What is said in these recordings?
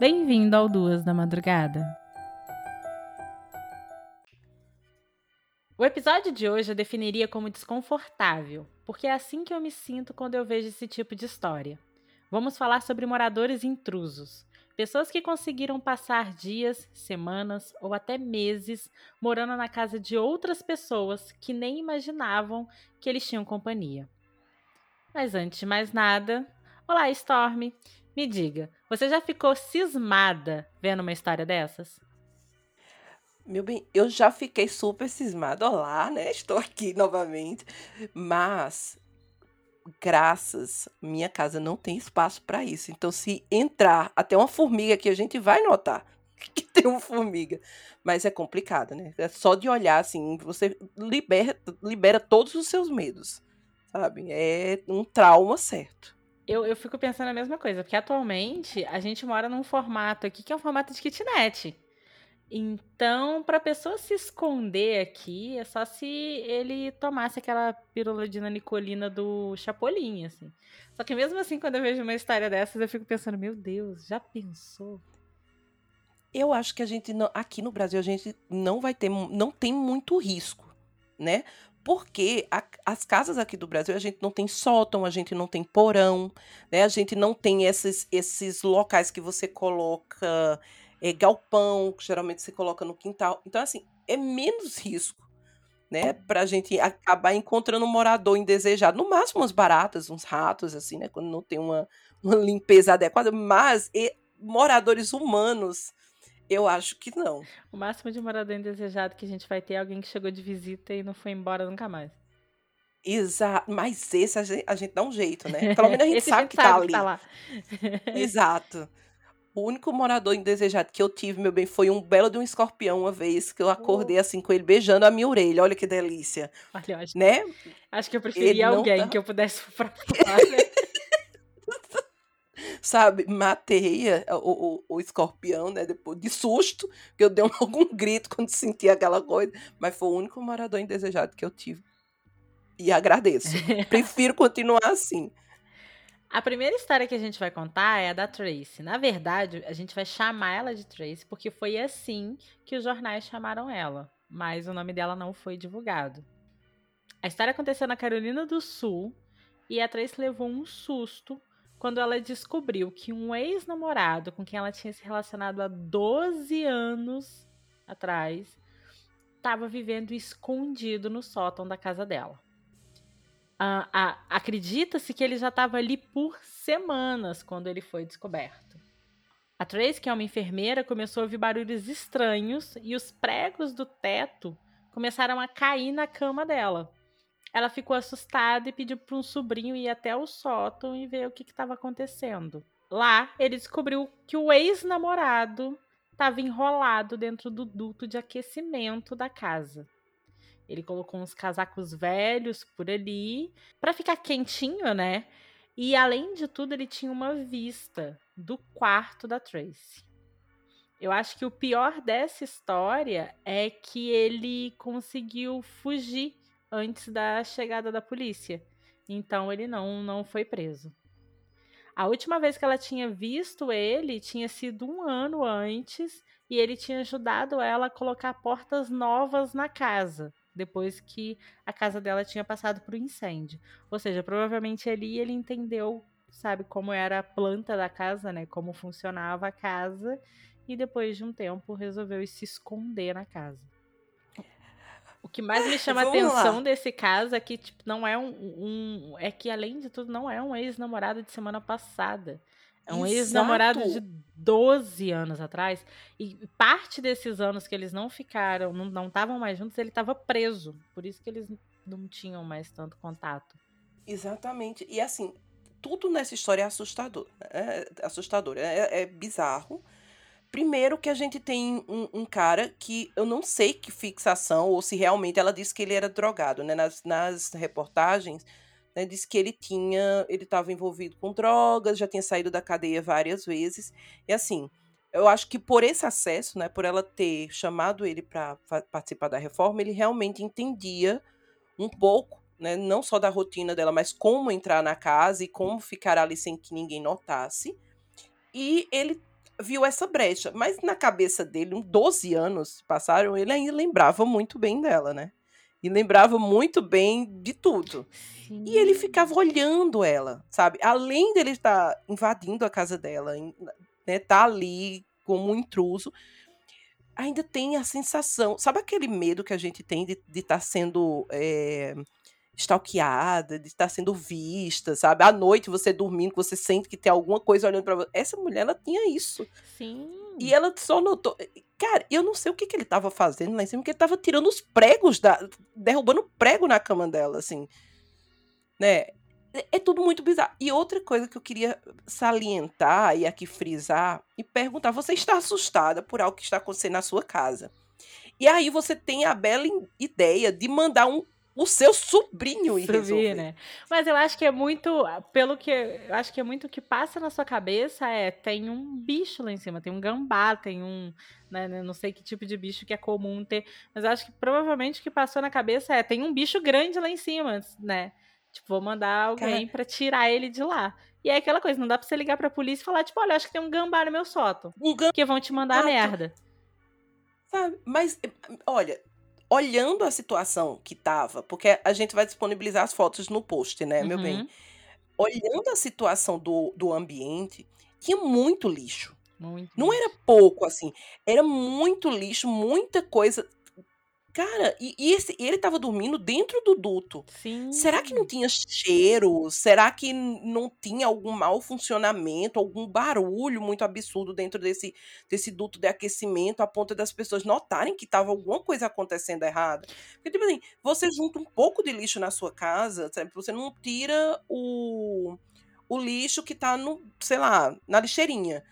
Bem-vindo ao Duas da Madrugada. O episódio de hoje eu definiria como desconfortável, porque é assim que eu me sinto quando eu vejo esse tipo de história. Vamos falar sobre moradores intrusos, pessoas que conseguiram passar dias, semanas ou até meses morando na casa de outras pessoas que nem imaginavam que eles tinham companhia. Mas antes de mais nada, olá Storm, me diga, você já ficou cismada vendo uma história dessas? Meu bem, eu já fiquei super cismada. Olá, né? Estou aqui novamente. Mas, graças, minha casa não tem espaço para isso. Então, se entrar até uma formiga aqui, a gente vai notar que tem uma formiga. Mas é complicado, né? É só de olhar assim, você libera, libera todos os seus medos, sabe? É um trauma certo. Eu, eu fico pensando a mesma coisa, porque atualmente a gente mora num formato aqui que é um formato de kitnet. Então, para a pessoa se esconder aqui, é só se ele tomasse aquela pílula de nanicolina do Chapolin, assim. Só que mesmo assim, quando eu vejo uma história dessas, eu fico pensando, meu Deus, já pensou? Eu acho que a gente não, aqui no Brasil a gente não vai ter, não tem muito risco, né? Porque a, as casas aqui do Brasil a gente não tem sótão, a gente não tem porão, né? A gente não tem esses, esses locais que você coloca é, galpão, que geralmente você coloca no quintal. Então, assim, é menos risco, né? Pra gente acabar encontrando um morador indesejado. No máximo, umas baratas, uns ratos, assim, né? Quando não tem uma, uma limpeza adequada. Mas e, moradores humanos eu acho que não. O máximo de morador indesejado que a gente vai ter é alguém que chegou de visita e não foi embora nunca mais. Exato, mas esse a gente, a gente dá um jeito, né? Pelo menos a gente sabe, a gente que, tá sabe tá ali. Que tá lá. Exato. O único morador indesejado que eu tive, meu bem, foi um belo de um escorpião uma vez que eu acordei oh. assim com ele beijando a minha orelha. Olha que delícia. Olha, acho, né? Acho que eu preferia alguém tá... que eu pudesse falar, né? Sabe, matei o, o, o, escorpião, né, depois de susto, que eu dei um, algum grito quando senti aquela coisa, mas foi o único morador indesejado que eu tive. E agradeço. Prefiro continuar assim. A primeira história que a gente vai contar é a da Tracy. Na verdade, a gente vai chamar ela de Tracy porque foi assim que os jornais chamaram ela, mas o nome dela não foi divulgado. A história aconteceu na Carolina do Sul e a Tracy levou um susto quando ela descobriu que um ex-namorado com quem ela tinha se relacionado há 12 anos atrás estava vivendo escondido no sótão da casa dela. Ah, Acredita-se que ele já estava ali por semanas quando ele foi descoberto. A Trace, que é uma enfermeira, começou a ouvir barulhos estranhos e os pregos do teto começaram a cair na cama dela. Ela ficou assustada e pediu para um sobrinho ir até o sótão e ver o que estava acontecendo. Lá, ele descobriu que o ex-namorado estava enrolado dentro do duto de aquecimento da casa. Ele colocou uns casacos velhos por ali para ficar quentinho, né? E além de tudo, ele tinha uma vista do quarto da Tracy. Eu acho que o pior dessa história é que ele conseguiu fugir antes da chegada da polícia. Então ele não, não foi preso. A última vez que ela tinha visto ele tinha sido um ano antes e ele tinha ajudado ela a colocar portas novas na casa, depois que a casa dela tinha passado por um incêndio. Ou seja, provavelmente ali ele entendeu, sabe, como era a planta da casa, né, como funcionava a casa, e depois de um tempo resolveu se esconder na casa. O que mais me chama a atenção lá. desse caso é que, tipo, não é um, um, É que, além de tudo, não é um ex-namorado de semana passada. É um ex-namorado de 12 anos atrás. E parte desses anos que eles não ficaram, não estavam mais juntos, ele estava preso. Por isso que eles não tinham mais tanto contato. Exatamente. E assim, tudo nessa história é assustador. É assustador. É, é bizarro. Primeiro que a gente tem um, um, cara que eu não sei que fixação, ou se realmente ela disse que ele era drogado, né? Nas, nas reportagens, né? Disse que ele tinha. ele estava envolvido com drogas, já tinha saído da cadeia várias vezes. E assim, eu acho que por esse acesso, né? Por ela ter chamado ele para participar da reforma, ele realmente entendia um pouco, né? Não só da rotina dela, mas como entrar na casa e como ficar ali sem que ninguém notasse. E ele viu essa brecha. Mas na cabeça dele, uns 12 anos passaram, ele ainda lembrava muito bem dela, né? E lembrava muito bem de tudo. Sim. E ele ficava olhando ela, sabe? Além dele estar invadindo a casa dela, né? Tá ali como um intruso, ainda tem a sensação. Sabe aquele medo que a gente tem de estar tá sendo. É, stalkeada, de estar sendo vista, sabe? À noite você dormindo, você sente que tem alguma coisa olhando para você. Essa mulher, ela tinha isso. Sim. E ela só notou. Cara, eu não sei o que, que ele tava fazendo lá em cima, porque ele tava tirando os pregos, da, derrubando prego na cama dela, assim. Né? É, é tudo muito bizarro. E outra coisa que eu queria salientar e aqui frisar e perguntar: você está assustada por algo que está acontecendo na sua casa? E aí você tem a bela ideia de mandar um o seu sobrinho e resolver. né? Mas eu acho que é muito, pelo que eu acho que é muito o que passa na sua cabeça é tem um bicho lá em cima, tem um gambá, tem um, né, né, não sei que tipo de bicho que é comum ter, mas eu acho que provavelmente o que passou na cabeça é tem um bicho grande lá em cima, né? Tipo, vou mandar alguém para tirar ele de lá. E é aquela coisa, não dá pra você ligar pra polícia e falar, tipo, olha, acho que tem um gambá no meu sótão. Um gambá. Que vão te mandar ah, merda. Sabe? Mas, olha, olhando a situação que tava, porque a gente vai disponibilizar as fotos no post, né, meu bem? Uhum. Olhando a situação do, do ambiente, tinha muito lixo. Muito Não era pouco, assim. Era muito lixo, muita coisa. Cara, e, e esse, ele tava dormindo dentro do duto. Sim. Será que não tinha cheiro? Será que não tinha algum mau funcionamento, algum barulho muito absurdo dentro desse, desse duto de aquecimento, a ponto das pessoas notarem que tava alguma coisa acontecendo errada? Porque, tipo assim, você junta um pouco de lixo na sua casa, sabe? você não tira o, o lixo que tá no, sei lá, na lixeirinha.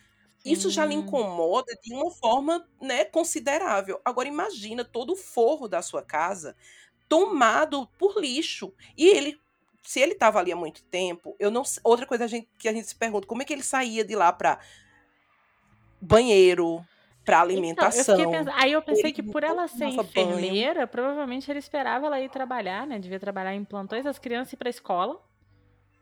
Isso já lhe incomoda de uma forma, né, considerável. Agora imagina todo o forro da sua casa tomado por lixo. E ele, se ele estava ali há muito tempo, eu não outra coisa a gente, que a gente se pergunta, como é que ele saía de lá para banheiro, para alimentação. Então, eu aí eu pensei que por ela ser enfermeira, banho. provavelmente ele esperava ela ir trabalhar, né? Devia trabalhar em plantões, as crianças ir para escola.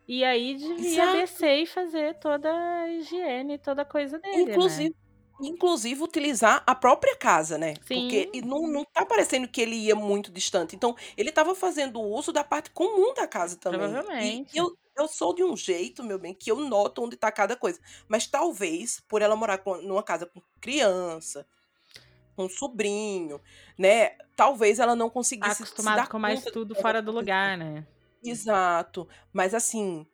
E aí devia Exato. descer e fazer toda a higiene, toda a coisa dele, né? Inclusive, né? inclusive utilizar a própria casa, né? Sim. Porque não, não tá parecendo que ele ia muito distante. Então, ele estava fazendo uso da parte comum da casa também. Provavelmente. E eu, eu sou de um jeito, meu bem, que eu noto onde tá cada coisa. Mas talvez, por ela morar com, numa casa com criança, com sobrinho, né? Talvez ela não conseguisse Acostumado se dar com mais tudo fora do lugar, né? Exato. Mas assim,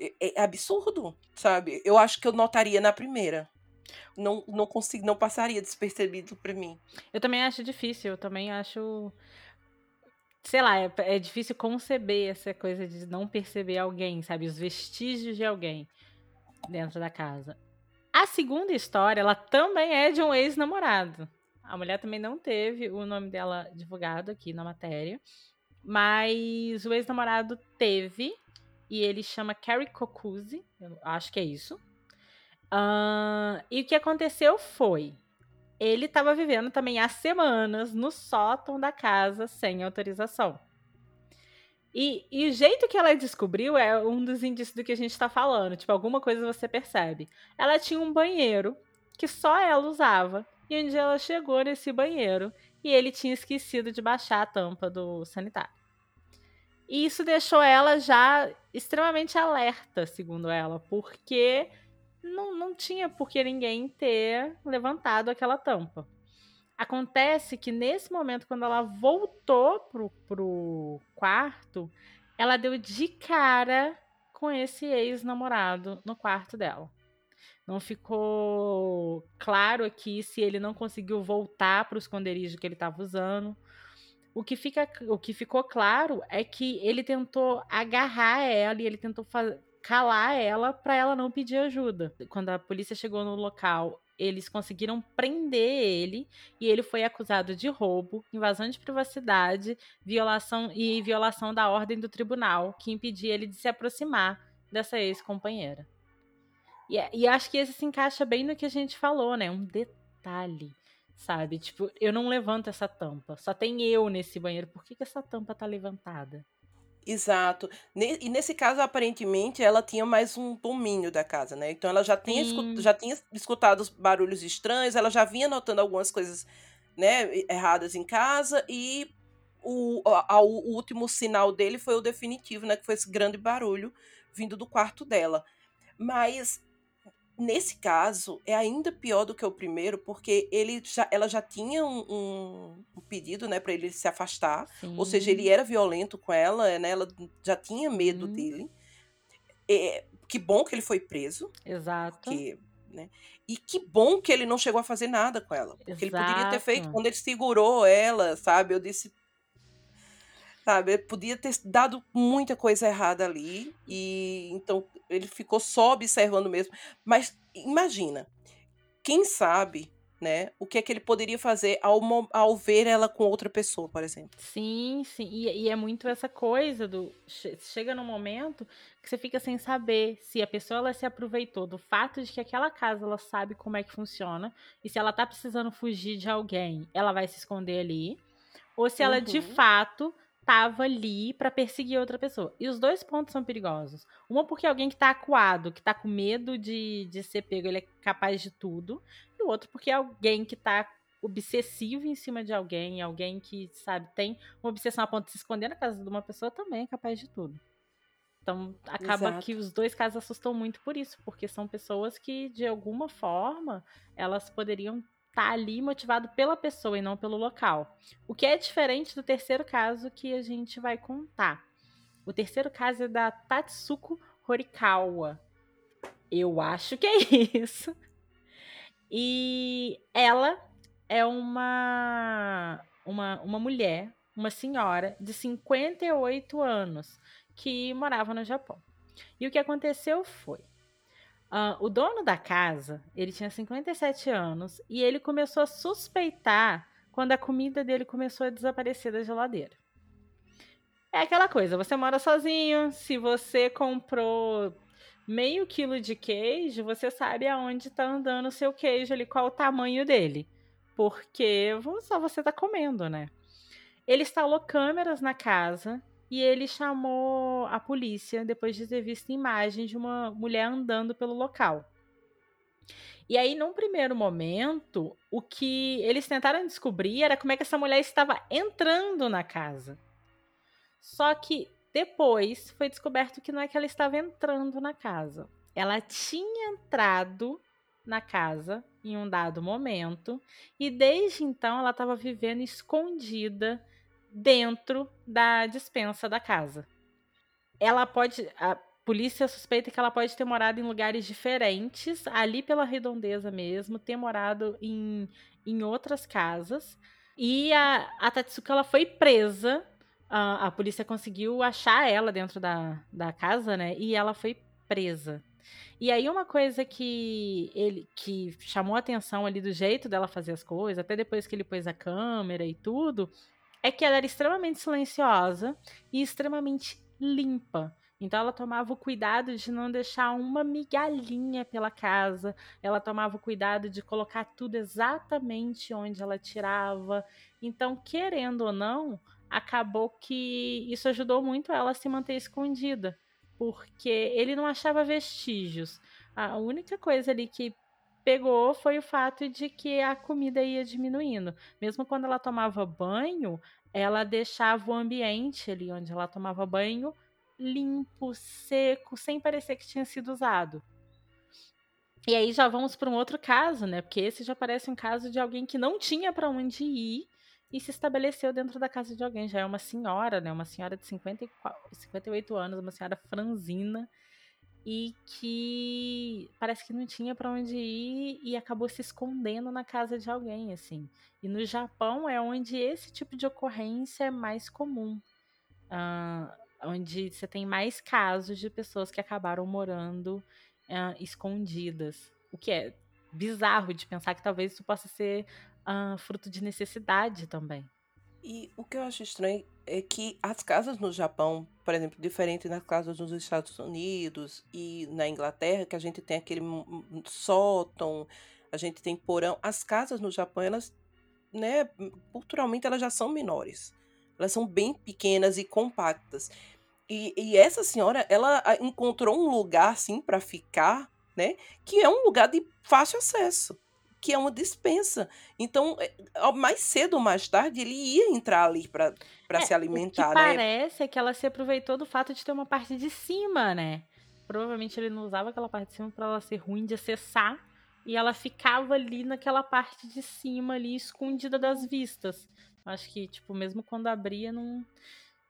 é, é absurdo, sabe? Eu acho que eu notaria na primeira. Não, não consigo, não passaria despercebido para mim. Eu também acho difícil, eu também acho. Sei lá, é, é difícil conceber essa coisa de não perceber alguém, sabe? Os vestígios de alguém dentro da casa. A segunda história, ela também é de um ex-namorado. A mulher também não teve o nome dela divulgado aqui na matéria. Mas o ex-namorado teve, e ele chama Carrie Cocuzzi, acho que é isso. Uh, e o que aconteceu foi: ele estava vivendo também há semanas no sótão da casa sem autorização. E, e, o jeito que ela descobriu é um dos indícios do que a gente está falando. Tipo, alguma coisa você percebe. Ela tinha um banheiro que só ela usava. E um dia ela chegou nesse banheiro e ele tinha esquecido de baixar a tampa do sanitário. E isso deixou ela já extremamente alerta, segundo ela, porque não, não tinha por que ninguém ter levantado aquela tampa. Acontece que nesse momento, quando ela voltou pro, pro quarto, ela deu de cara com esse ex-namorado no quarto dela. Não ficou claro aqui se ele não conseguiu voltar para o esconderijo que ele estava usando. O que, fica, o que ficou claro é que ele tentou agarrar ela e ele tentou calar ela para ela não pedir ajuda. Quando a polícia chegou no local, eles conseguiram prender ele e ele foi acusado de roubo, invasão de privacidade, violação e violação da ordem do tribunal, que impedia ele de se aproximar dessa ex-companheira. E, é, e, acho que esse se encaixa bem no que a gente falou, né? Um detalhe, sabe? Tipo, eu não levanto essa tampa. Só tem eu nesse banheiro. Por que, que essa tampa tá levantada? Exato. E nesse caso, aparentemente, ela tinha mais um domínio da casa, né? Então ela já tinha, já tinha escutado os barulhos estranhos, ela já vinha notando algumas coisas né, erradas em casa e o, a, o último sinal dele foi o definitivo, né? Que foi esse grande barulho vindo do quarto dela. Mas nesse caso é ainda pior do que o primeiro, porque ele já, ela já tinha um, um, pedido, né, para ele se afastar. Sim. Ou seja, ele era violento com ela, né? Ela já tinha medo hum. dele. É, que bom que ele foi preso. Exato. Porque, né? E que bom que ele não chegou a fazer nada com ela. Porque Exato. ele poderia ter feito quando ele segurou ela, sabe? Eu disse, sabe? Podia ter dado muita coisa errada ali e então ele ficou só observando mesmo. Mas imagina, quem sabe, né? O que é que ele poderia fazer ao, ao ver ela com outra pessoa, por exemplo? Sim, sim. E, e é muito essa coisa do chega num momento que você fica sem saber se a pessoa ela se aproveitou do fato de que aquela casa ela sabe como é que funciona e se ela tá precisando fugir de alguém, ela vai se esconder ali. Ou se ela de uhum. fato estava ali para perseguir outra pessoa. E os dois pontos são perigosos. Uma porque alguém que tá acuado, que tá com medo de, de ser pego, ele é capaz de tudo. E o outro porque é alguém que tá obsessivo em cima de alguém, alguém que, sabe, tem uma obsessão a ponto de se esconder na casa de uma pessoa também é capaz de tudo. Então, acaba Exato. que os dois casos assustam muito por isso, porque são pessoas que, de alguma forma, elas poderiam tá ali motivado pela pessoa e não pelo local. O que é diferente do terceiro caso que a gente vai contar. O terceiro caso é da Tatsuko Horikawa. Eu acho que é isso. E ela é uma, uma, uma mulher, uma senhora de 58 anos que morava no Japão. E o que aconteceu foi: Uh, o dono da casa, ele tinha 57 anos e ele começou a suspeitar quando a comida dele começou a desaparecer da geladeira. É aquela coisa, você mora sozinho, se você comprou meio quilo de queijo, você sabe aonde está andando o seu queijo ali, qual o tamanho dele. Porque só você está comendo, né? Ele instalou câmeras na casa e ele chamou a polícia depois de ter visto imagens de uma mulher andando pelo local. E aí, num primeiro momento, o que eles tentaram descobrir era como é que essa mulher estava entrando na casa. Só que depois foi descoberto que não é que ela estava entrando na casa. Ela tinha entrado na casa em um dado momento e desde então ela estava vivendo escondida dentro da dispensa da casa. Ela pode. A polícia suspeita que ela pode ter morado em lugares diferentes, ali pela redondeza mesmo, ter morado em, em outras casas. E a, a Tatsuka ela foi presa. A, a polícia conseguiu achar ela dentro da, da casa, né? E ela foi presa. E aí uma coisa que ele que chamou a atenção ali do jeito dela fazer as coisas, até depois que ele pôs a câmera e tudo, é que ela era extremamente silenciosa e extremamente limpa. Então ela tomava o cuidado de não deixar uma migalhinha pela casa, ela tomava o cuidado de colocar tudo exatamente onde ela tirava. Então, querendo ou não, acabou que isso ajudou muito ela a se manter escondida, porque ele não achava vestígios. A única coisa ali que pegou foi o fato de que a comida ia diminuindo. Mesmo quando ela tomava banho, ela deixava o ambiente ali onde ela tomava banho limpo, seco, sem parecer que tinha sido usado. E aí já vamos para um outro caso, né? Porque esse já parece um caso de alguém que não tinha para onde ir e se estabeleceu dentro da casa de alguém. Já é uma senhora, né? Uma senhora de 54, 58 anos, uma senhora franzina e que parece que não tinha para onde ir e acabou se escondendo na casa de alguém, assim. E no Japão é onde esse tipo de ocorrência é mais comum, uh, onde você tem mais casos de pessoas que acabaram morando uh, escondidas, o que é bizarro de pensar que talvez isso possa ser uh, fruto de necessidade também. E o que eu acho estranho é que as casas no Japão, por exemplo, diferente das casas nos Estados Unidos e na Inglaterra, que a gente tem aquele sótão, a gente tem porão, as casas no Japão, elas, né, culturalmente elas já são menores. Elas são bem pequenas e compactas. E, e essa senhora, ela encontrou um lugar assim para ficar, né? Que é um lugar de fácil acesso, que é uma dispensa. Então, é, mais cedo ou mais tarde, ele ia entrar ali para é, se alimentar, o que né? Parece é que ela se aproveitou do fato de ter uma parte de cima, né? Provavelmente ele não usava aquela parte de cima para ela ser ruim de acessar e ela ficava ali naquela parte de cima ali escondida das vistas. Acho que tipo mesmo quando abria não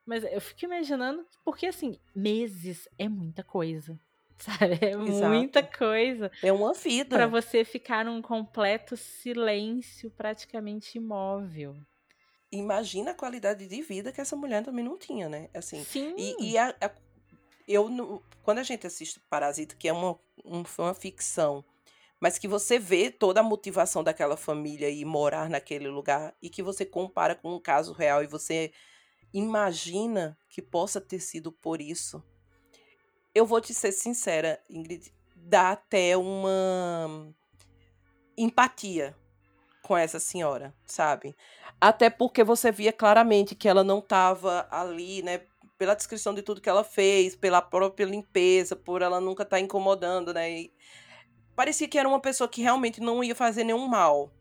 mas eu fico imaginando, porque assim, meses é muita coisa. Sabe? É Exato. muita coisa. É uma vida. Para você ficar num completo silêncio, praticamente imóvel. Imagina a qualidade de vida que essa mulher também não tinha, né? Assim, Sim. E, e a, a, eu, quando a gente assiste Parasita, que é uma, um, uma ficção, mas que você vê toda a motivação daquela família e morar naquele lugar e que você compara com um caso real e você imagina que possa ter sido por isso. Eu vou te ser sincera, Ingrid, dá até uma empatia com essa senhora, sabe? Até porque você via claramente que ela não estava ali, né? Pela descrição de tudo que ela fez, pela própria limpeza, por ela nunca estar tá incomodando, né? E parecia que era uma pessoa que realmente não ia fazer nenhum mal,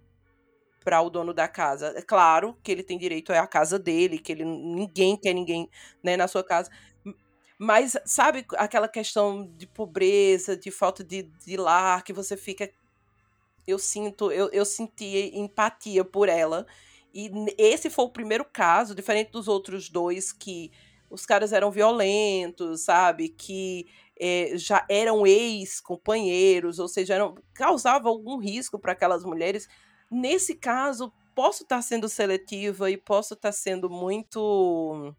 para o dono da casa. É claro que ele tem direito é a casa dele, que ele ninguém quer ninguém, né, na sua casa. Mas sabe aquela questão de pobreza, de falta de, de lar, que você fica eu sinto, eu, eu senti empatia por ela. E esse foi o primeiro caso, diferente dos outros dois, que os caras eram violentos, sabe? Que é, já eram ex-companheiros, ou seja, eram, causavam algum risco para aquelas mulheres. Nesse caso, posso estar sendo seletiva e posso estar sendo muito.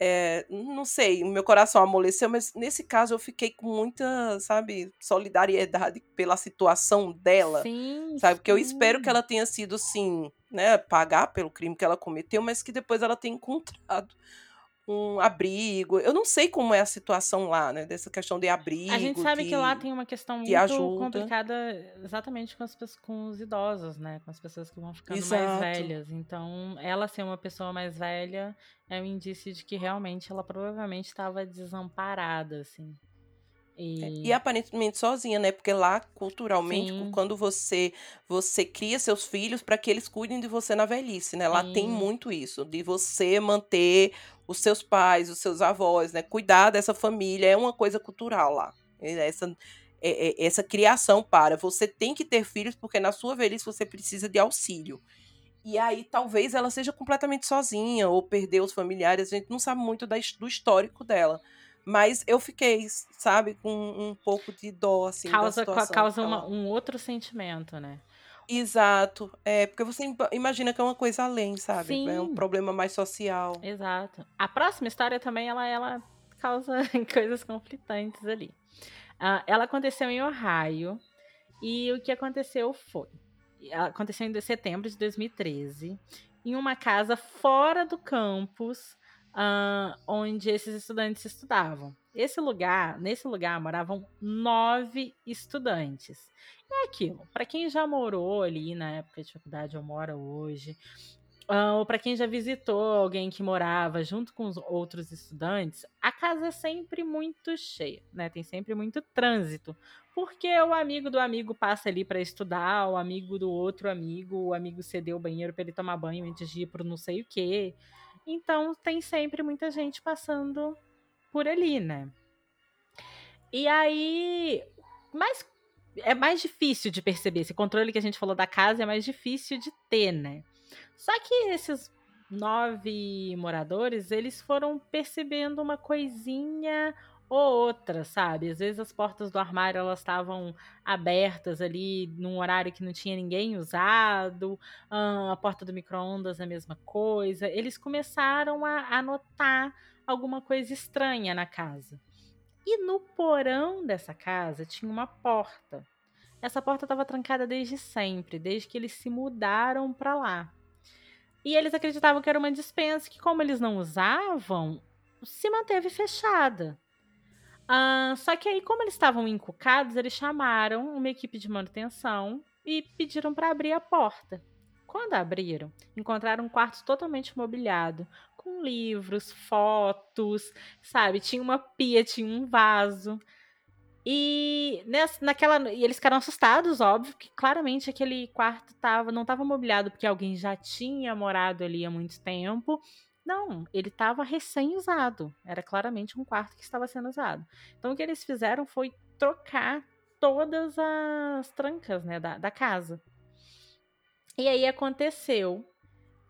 É, não sei, meu coração amoleceu, mas nesse caso eu fiquei com muita, sabe, solidariedade pela situação dela. Sim, sabe? Porque eu espero que ela tenha sido, sim, né, pagar pelo crime que ela cometeu, mas que depois ela tenha encontrado um abrigo. Eu não sei como é a situação lá, né? Dessa questão de abrigo. A gente sabe de, que lá tem uma questão muito ajuda. complicada exatamente com, as, com os idosos, né? Com as pessoas que vão ficando Exato. mais velhas. Então, ela ser uma pessoa mais velha é um indício de que realmente ela provavelmente estava desamparada, assim. É, e... e... aparentemente sozinha, né? Porque lá, culturalmente, Sim. quando você você cria seus filhos para que eles cuidem de você na velhice, né? Lá Sim. tem muito isso, de você manter os seus pais, os seus avós, né? Cuidar dessa família é uma coisa cultural lá. Essa, é, é, essa criação para. Você tem que ter filhos porque na sua velhice você precisa de auxílio. E aí talvez ela seja completamente sozinha ou perdeu os familiares, a gente não sabe muito da, do histórico dela. Mas eu fiquei, sabe, com um pouco de dó, assim, causa, Causa uma, um outro sentimento, né? Exato. É, porque você imagina que é uma coisa além, sabe? Sim. É um problema mais social. Exato. A próxima história também, ela, ela causa coisas conflitantes ali. Uh, ela aconteceu em Ohio. E o que aconteceu foi... Aconteceu em setembro de 2013. Em uma casa fora do campus uh, onde esses estudantes estudavam. Esse lugar, nesse lugar moravam nove estudantes. É aquilo. Para quem já morou ali na época de faculdade ou mora hoje, uh, ou para quem já visitou alguém que morava junto com os outros estudantes, a casa é sempre muito cheia, né? Tem sempre muito trânsito, porque o amigo do amigo passa ali para estudar, o amigo do outro amigo, o amigo cedeu o banheiro para ele tomar banho antes de ir para não sei o quê. Então tem sempre muita gente passando por ali, né? E aí, mas é mais difícil de perceber. Esse controle que a gente falou da casa é mais difícil de ter, né? Só que esses nove moradores, eles foram percebendo uma coisinha ou outra, sabe? Às vezes as portas do armário elas estavam abertas ali num horário que não tinha ninguém usado, a porta do micro-ondas a mesma coisa. Eles começaram a, a notar alguma coisa estranha na casa. E no porão dessa casa tinha uma porta. Essa porta estava trancada desde sempre, desde que eles se mudaram para lá. E eles acreditavam que era uma dispensa que, como eles não usavam, se manteve fechada. Uh, só que aí, como eles estavam encucados, eles chamaram uma equipe de manutenção e pediram para abrir a porta. Quando abriram, encontraram um quarto totalmente mobiliado, com livros, fotos, sabe? Tinha uma pia, tinha um vaso. E nessa, naquela, e eles ficaram assustados, óbvio, que claramente aquele quarto tava, não estava mobiliado porque alguém já tinha morado ali há muito tempo. Não, ele estava recém-usado. Era claramente um quarto que estava sendo usado. Então o que eles fizeram foi trocar todas as trancas né, da, da casa. E aí aconteceu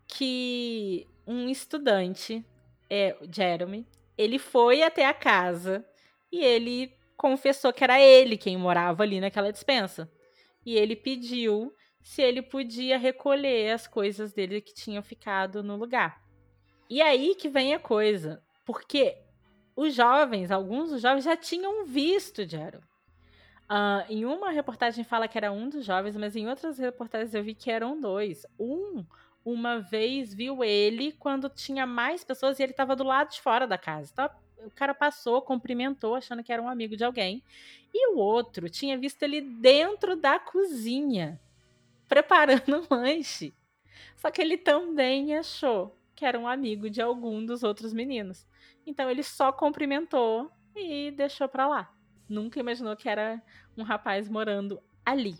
que um estudante, é, Jeremy, ele foi até a casa e ele confessou que era ele quem morava ali naquela dispensa. E ele pediu se ele podia recolher as coisas dele que tinham ficado no lugar. E aí que vem a coisa, porque os jovens, alguns dos jovens já tinham visto Jero. Uh, em uma reportagem fala que era um dos jovens, mas em outras reportagens eu vi que eram dois. Um, uma vez, viu ele quando tinha mais pessoas e ele estava do lado de fora da casa. Então, o cara passou, cumprimentou, achando que era um amigo de alguém. E o outro tinha visto ele dentro da cozinha, preparando um lanche. Só que ele também achou que era um amigo de algum dos outros meninos. Então ele só cumprimentou e deixou pra lá. Nunca imaginou que era um rapaz morando ali.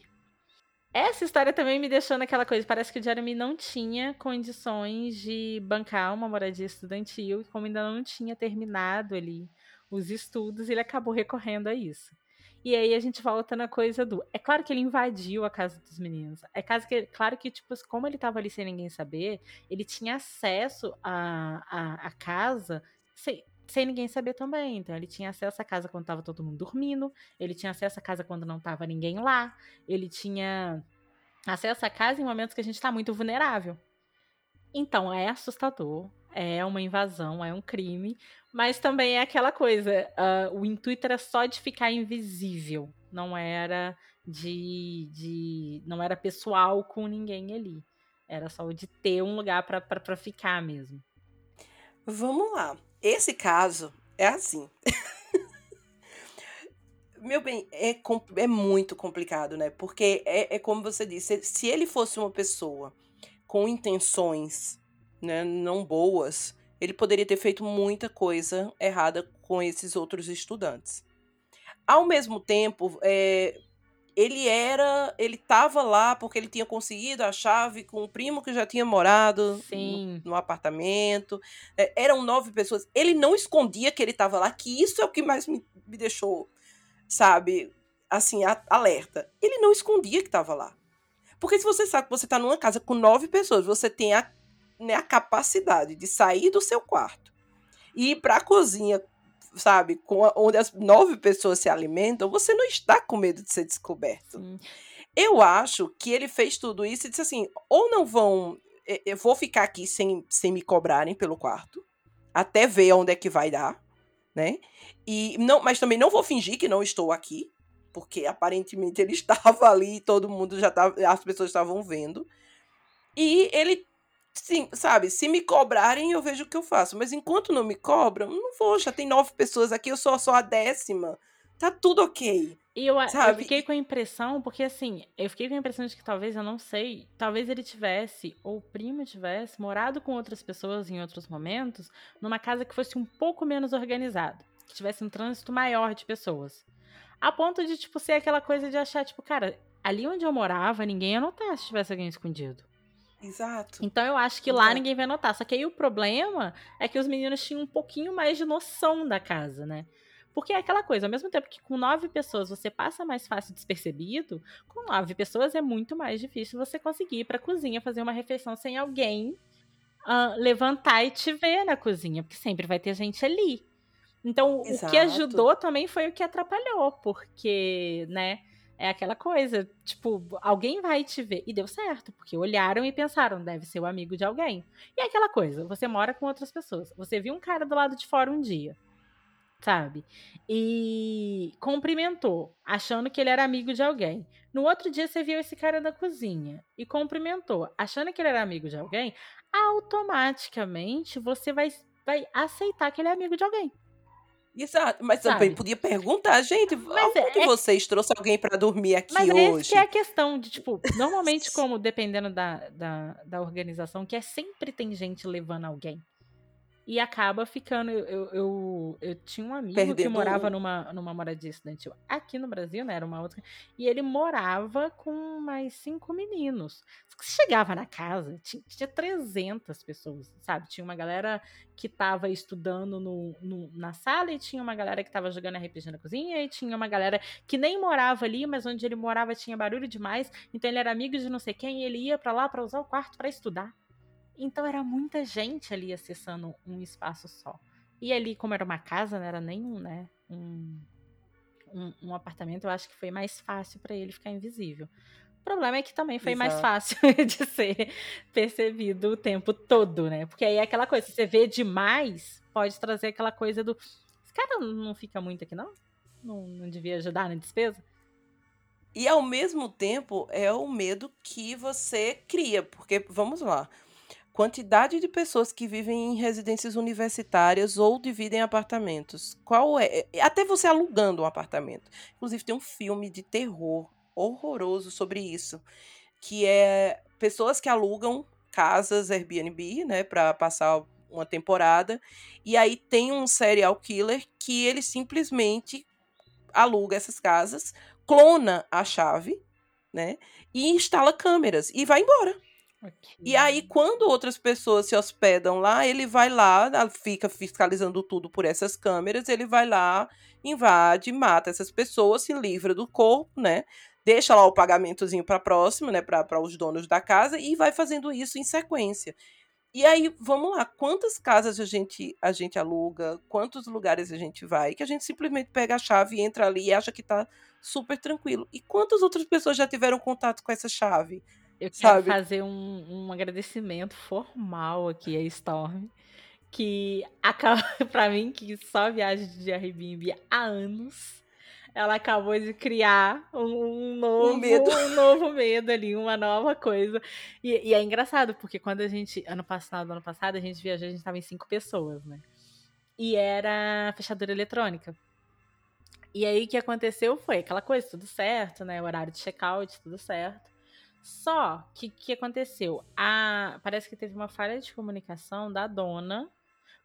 Essa história também me deixou naquela coisa. Parece que o Jeremy não tinha condições de bancar uma moradia estudantil, como ainda não tinha terminado ali os estudos, ele acabou recorrendo a isso. E aí a gente volta na coisa do. É claro que ele invadiu a casa dos meninos. É caso que, claro que, tipo, como ele tava ali sem ninguém saber, ele tinha acesso à, à, à casa sem, sem ninguém saber também. Então ele tinha acesso à casa quando tava todo mundo dormindo, ele tinha acesso à casa quando não tava ninguém lá, ele tinha acesso à casa em momentos que a gente tá muito vulnerável. Então é assustador, é uma invasão, é um crime, mas também é aquela coisa: uh, o intuito era só de ficar invisível, não era de, de. não era pessoal com ninguém ali. Era só de ter um lugar para ficar mesmo. Vamos lá. Esse caso é assim. Meu bem, é, é muito complicado, né? Porque é, é como você disse: se ele fosse uma pessoa com intenções né, não boas, ele poderia ter feito muita coisa errada com esses outros estudantes. Ao mesmo tempo, é, ele era, ele estava lá porque ele tinha conseguido a chave com o primo que já tinha morado no, no, apartamento. É, eram nove pessoas. Ele não escondia que ele estava lá, que isso é o que mais me, me deixou, sabe, assim, a, alerta. Ele não escondia que estava lá. Porque se você sabe que você está numa casa com nove pessoas, você tem a né, a capacidade de sair do seu quarto e ir para a cozinha, sabe, com onde as nove pessoas se alimentam, você não está com medo de ser descoberto. Sim. Eu acho que ele fez tudo isso e disse assim: ou não vão, eu vou ficar aqui sem, sem me cobrarem pelo quarto, até ver onde é que vai dar, né? E não, mas também não vou fingir que não estou aqui, porque aparentemente ele estava ali, e todo mundo já estava, as pessoas estavam vendo. E ele Sim, sabe, se me cobrarem, eu vejo o que eu faço. Mas enquanto não me cobram, não vou. Já tem nove pessoas aqui, eu sou só a décima. Tá tudo ok. E eu, eu fiquei com a impressão, porque assim, eu fiquei com a impressão de que talvez, eu não sei, talvez ele tivesse, ou o primo tivesse, morado com outras pessoas em outros momentos, numa casa que fosse um pouco menos organizada. Que tivesse um trânsito maior de pessoas. A ponto de, tipo, ser aquela coisa de achar, tipo, cara, ali onde eu morava, ninguém ia notar se tivesse alguém escondido. Exato. Então eu acho que Exato. lá ninguém vai notar. Só que aí o problema é que os meninos tinham um pouquinho mais de noção da casa, né? Porque é aquela coisa, ao mesmo tempo que com nove pessoas você passa mais fácil despercebido, com nove pessoas é muito mais difícil você conseguir ir pra cozinha fazer uma refeição sem alguém uh, levantar e te ver na cozinha, porque sempre vai ter gente ali. Então, Exato. o que ajudou também foi o que atrapalhou, porque, né? É aquela coisa, tipo, alguém vai te ver. E deu certo, porque olharam e pensaram, deve ser o amigo de alguém. E é aquela coisa, você mora com outras pessoas. Você viu um cara do lado de fora um dia, sabe? E cumprimentou, achando que ele era amigo de alguém. No outro dia você viu esse cara na cozinha e cumprimentou, achando que ele era amigo de alguém. Automaticamente você vai, vai aceitar que ele é amigo de alguém. Exato, mas Sabe? também podia perguntar, gente, mas é, que é... vocês trouxeram alguém para dormir aqui mas hoje? Mas que é a questão de, tipo, normalmente como dependendo da, da, da organização, que é sempre tem gente levando alguém. E acaba ficando. Eu, eu, eu, eu tinha um amigo que morava numa, numa moradia estudantil aqui no Brasil, né? Era uma outra. E ele morava com mais cinco meninos. Chegava na casa, tinha, tinha 300 pessoas, sabe? Tinha uma galera que tava estudando no, no- na sala e tinha uma galera que tava jogando RPG na cozinha e tinha uma galera que nem morava ali, mas onde ele morava tinha barulho demais. Então ele era amigo de não sei quem e ele ia pra lá pra usar o quarto pra estudar. Então era muita gente ali acessando um espaço só. E ali, como era uma casa, não era nem um, né, um, um, um apartamento, eu acho que foi mais fácil pra ele ficar invisível. O problema é que também foi mais Exato. fácil de ser percebido o tempo todo, né? Porque aí é aquela coisa, se você vê demais, pode trazer aquela coisa do. Esse cara não fica muito aqui, não? Não, não devia ajudar na despesa? E ao mesmo tempo é o medo que você cria, porque vamos lá. Quantidade de pessoas que vivem em residências universitárias ou dividem apartamentos. Qual é? Até você alugando um apartamento. Inclusive tem um filme de terror horroroso sobre isso, que é pessoas que alugam casas Airbnb, né, para passar uma temporada, e aí tem um serial killer que ele simplesmente aluga essas casas, clona a chave, né, e instala câmeras e vai embora. E aí, quando outras pessoas se hospedam lá, ele vai lá, fica fiscalizando tudo por essas câmeras, ele vai lá, invade, mata essas pessoas, se livra do corpo, né? Deixa lá o pagamentozinho para próximo, né? Para os donos da casa e vai fazendo isso em sequência. E aí, vamos lá, quantas casas a gente, a gente aluga, quantos lugares a gente vai, que a gente simplesmente pega a chave, entra ali e acha que tá super tranquilo. E quantas outras pessoas já tiveram contato com essa chave? Eu quero Sabe? fazer um, um agradecimento formal aqui a Storm, que acaba para mim que só viaja de Airbnb há anos. Ela acabou de criar um, um novo medo. um novo medo ali, uma nova coisa. E, e é engraçado, porque quando a gente, ano passado, ano passado, a gente viajou, a gente tava em cinco pessoas, né? E era fechadura eletrônica. E aí o que aconteceu foi aquela coisa, tudo certo, né? O horário de check-out, tudo certo. Só que que aconteceu? A, parece que teve uma falha de comunicação da dona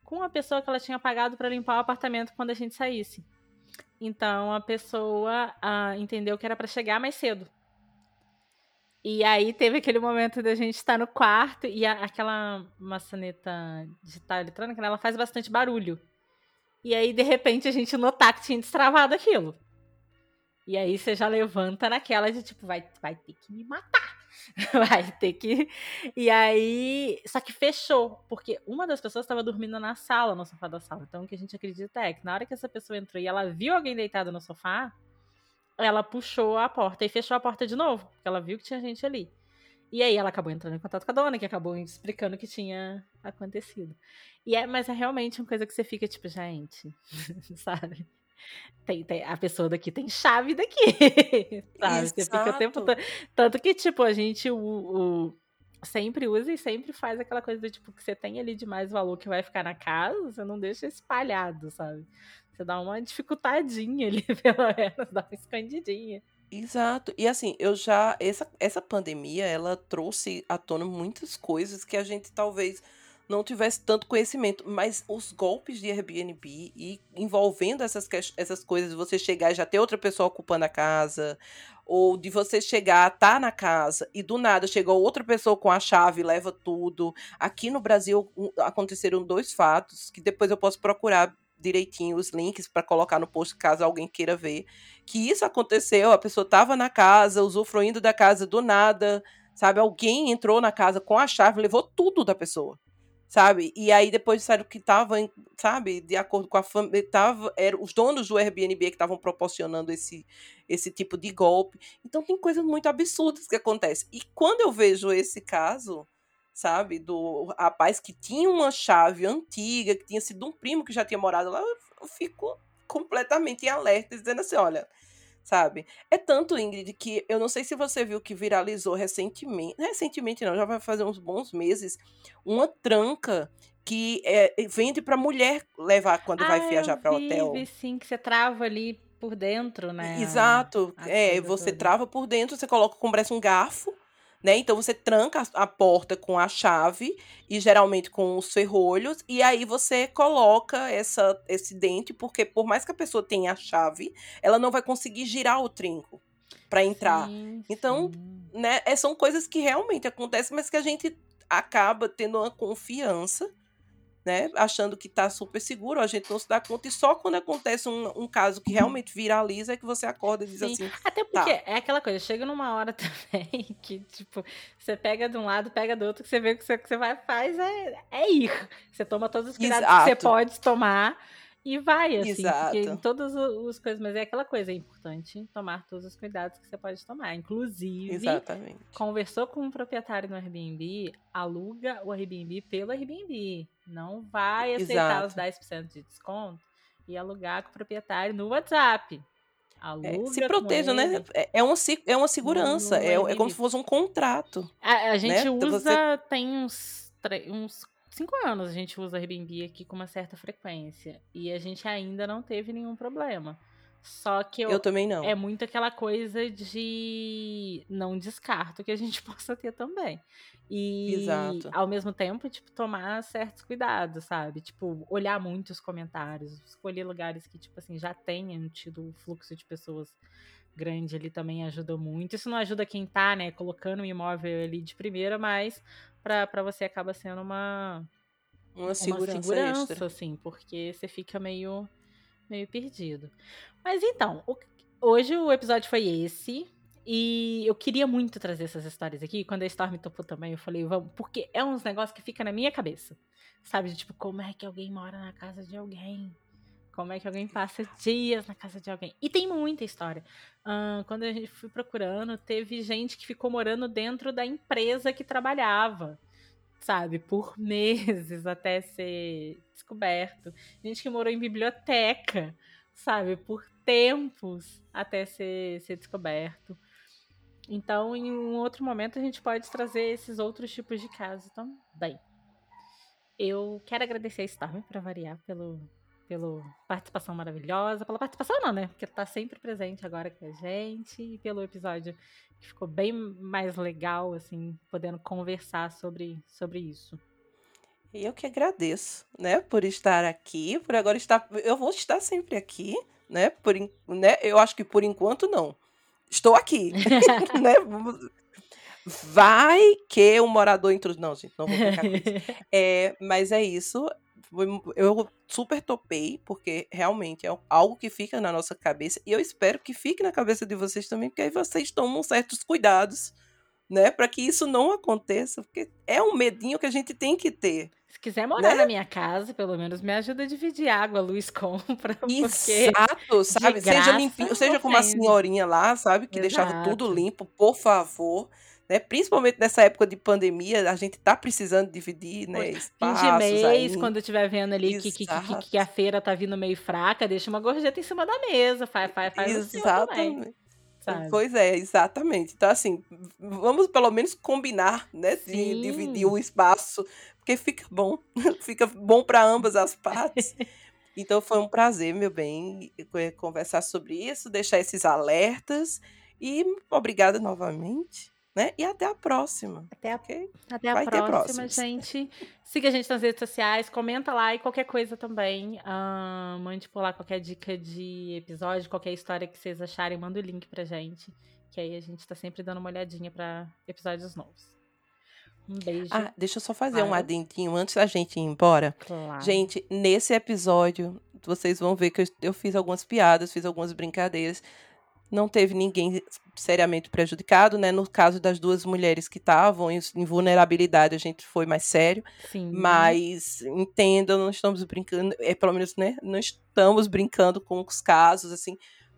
com a pessoa que ela tinha pagado para limpar o apartamento quando a gente saísse. Então a pessoa ah, entendeu que era para chegar mais cedo. E aí teve aquele momento da gente estar no quarto e a- aquela maçaneta digital eletrônica, né, ela faz bastante barulho. E aí, de repente, a gente notar que tinha destravado aquilo. E aí você já levanta naquela de tipo, vai, vai ter que me matar. Vai ter que. E aí. Só que fechou, porque uma das pessoas estava dormindo na sala, no sofá da sala. Então o que a gente acredita é que na hora que essa pessoa entrou e ela viu alguém deitado no sofá, ela puxou a porta e fechou a porta de novo, porque ela viu que tinha gente ali. E aí ela acabou entrando em contato com a dona, que acabou explicando o que tinha acontecido. E é, mas é realmente uma coisa que você fica tipo, gente, sabe? Tem, tem- a pessoa daqui tem chave daqui, sabe? Você fica o tempo Exato. todo. Tanto que, tipo, a gente o, o- sempre usa e sempre faz aquela coisa do tipo que você tem ali de mais valor que vai ficar na casa, você não deixa espalhado, sabe? Você dá uma dificultadinha ali, pelo menos, dá uma escondidinha. Exato. E assim, eu já. Essa, essa pandemia, ela trouxe à tona muitas coisas que a gente talvez não tivesse tanto conhecimento. Mas os golpes de Airbnb e envolvendo essas, essas coisas, você chegar e já ter outra pessoa ocupando a casa, ou de você chegar, tá na casa e do nada chegou outra pessoa com a chave, leva tudo. Aqui no Brasil aconteceram dois fatos que depois eu posso procurar direitinho os links para colocar no post caso alguém queira ver que isso aconteceu, a pessoa estava na casa, usufruindo da casa do nada, sabe? Alguém entrou na casa com a chave, levou tudo da pessoa, sabe? E aí depois disseram que estava, sabe, de acordo com a família, tava, eram os donos do Airbnb que estavam proporcionando esse esse tipo de golpe. Então tem coisas muito absurdas que acontecem. E quando eu vejo esse caso, sabe, do rapaz que tinha uma chave antiga, que tinha sido um primo que já tinha morado lá, eu fico completamente em alerta, dizendo assim, olha, sabe? É tanto, Ingrid, que eu não sei se você viu que viralizou recentemente, recentemente não, já vai fazer uns bons meses, uma tranca que é, vende para mulher levar quando vai Ah, viajar eu para hotel. sim, que você trava ali por dentro, né? Exato. a É, você toda. trava por dentro, você coloca como parece um garfo, né? Então você tranca a porta com a chave e geralmente com os ferrolhos e aí você coloca essa esse dente porque por mais que a pessoa tenha a chave, ela não vai conseguir girar o trinco para entrar. Sim, então, sim. né, são coisas que realmente acontecem, mas que a gente acaba tendo uma confiança né, achando que está super seguro, a gente não se dá conta, e só quando acontece um, um caso que realmente viraliza é que você acorda e diz Sim. assim. Até tá. porque tá. é aquela coisa, chega numa hora também que, tipo, você pega de um lado, pega do outro, que você vê que o que você vai faz é, é ir. Você toma todos os cuidados Exato. que você pode tomar e vai, assim, Exato. porque em todas as coisas, mas é aquela coisa, é importante tomar todos os cuidados que você pode tomar. Inclusive, Exatamente. conversou com um proprietário no Airbnb, aluga o Airbnb pelo Airbnb. Não vai aceitar Exato. os 10% de desconto e alugar com o proprietário no WhatsApp. É, se proteja, né? É, é, uma, é uma segurança, é, é, como se fosse um contrato. A, a gente né? usa, então você... tem uns, uns cinco anos a gente usa Airbnb aqui com uma certa frequência. E a gente ainda não teve nenhum problema. Só que eu, eu também não. É muito aquela coisa de não descarto que a gente possa ter também. E Exato. ao mesmo tempo, tipo, tomar certos cuidados, sabe? Tipo, olhar muito os comentários, escolher lugares que, tipo assim, já tenham tido fluxo de pessoas grande ali também ajuda muito. Isso não ajuda quem tá, né, colocando o imóvel ali de primeira, mas para você acaba sendo uma uma segurança, uma segurança extra. assim, porque você fica meio meio perdido. Mas então, o, hoje o episódio foi esse. E eu queria muito trazer essas histórias aqui. Quando a Storm topou também, eu falei, vamos, porque é uns negócios que fica na minha cabeça. Sabe? De, tipo, como é que alguém mora na casa de alguém? Como é que alguém passa dias na casa de alguém? E tem muita história. Uh, quando a gente foi procurando, teve gente que ficou morando dentro da empresa que trabalhava, sabe? Por meses até ser descoberto. Gente que morou em biblioteca, sabe? Por tempos até ser, ser descoberto. Então, em um outro momento, a gente pode trazer esses outros tipos de casos também. Eu quero agradecer a Storm para variar pelo pela participação maravilhosa, pela participação não, né? Porque tá sempre presente agora com a gente e pelo episódio que ficou bem mais legal, assim, podendo conversar sobre, sobre isso. Eu que agradeço, né, por estar aqui, por agora estar, eu vou estar sempre aqui, né? Por, né? Eu acho que por enquanto não. Estou aqui, né? Vai que o morador intruso. Não, gente, não vou brincar com isso. É, mas é isso eu super topei, porque realmente é algo que fica na nossa cabeça. E eu espero que fique na cabeça de vocês também, porque aí vocês tomam certos cuidados, né? Para que isso não aconteça. Porque é um medinho que a gente tem que ter. Se quiser morar né? na minha casa, pelo menos me ajuda a dividir água, luz, compra. Exato, sabe? Seja limpinho, seja com uma senhorinha lá, sabe? Que Exato. deixava tudo limpo, por favor né? Principalmente nessa época de pandemia, a gente tá precisando dividir, né? Espaços Fim de mês, aí. quando estiver vendo ali que, que, que, que, a feira tá vindo meio fraca, deixa uma gorjeta em cima da mesa, faz, faz, faz assim Exatamente. Assim pois é, exatamente. Então, assim, vamos pelo menos combinar, né? De dividir o espaço, porque fica bom, fica bom para ambas as partes. Então foi um prazer, meu bem, conversar sobre isso, deixar esses alertas e obrigada novamente né? E até a próxima. Até a, até a próxima, gente. Siga a gente nas redes sociais, comenta lá e qualquer coisa também. Uh, mande por lá qualquer dica de episódio, qualquer história que vocês acharem, manda o link pra gente. Que aí a gente tá sempre dando uma olhadinha para episódios novos. Um beijo. Ah, deixa eu só fazer claro. um adendinho antes da gente ir embora. Claro. Gente, nesse episódio, vocês vão ver que eu, eu fiz algumas piadas, fiz algumas brincadeiras não teve ninguém seriamente prejudicado, né? No caso das duas mulheres que estavam em vulnerabilidade, a gente foi mais sério. Sim. Mas entendam, não estamos brincando, é pelo menos, né? Não estamos brincando com os casos assim,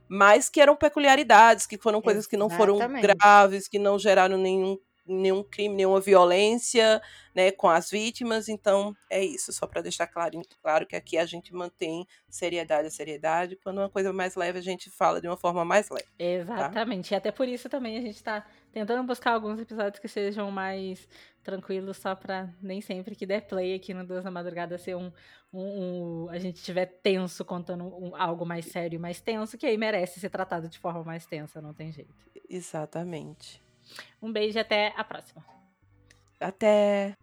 mas que eram peculiaridades, que foram coisas Exatamente. que não foram graves, que não geraram nenhum nenhum crime, nenhuma violência, né, com as vítimas. Então, é isso, só para deixar claro, claro que aqui a gente mantém seriedade a seriedade. Quando uma coisa mais leve, a gente fala de uma forma mais leve. Tá? Exatamente. Tá? E até por isso também a gente está tentando buscar alguns episódios que sejam mais tranquilos, só para nem sempre que der play aqui no Duas da Madrugada ser um, um, um a gente estiver tenso contando um, algo mais sério, mais tenso, que aí merece ser tratado de forma mais tensa, não tem jeito. Exatamente. Um beijo e até a próxima. Até.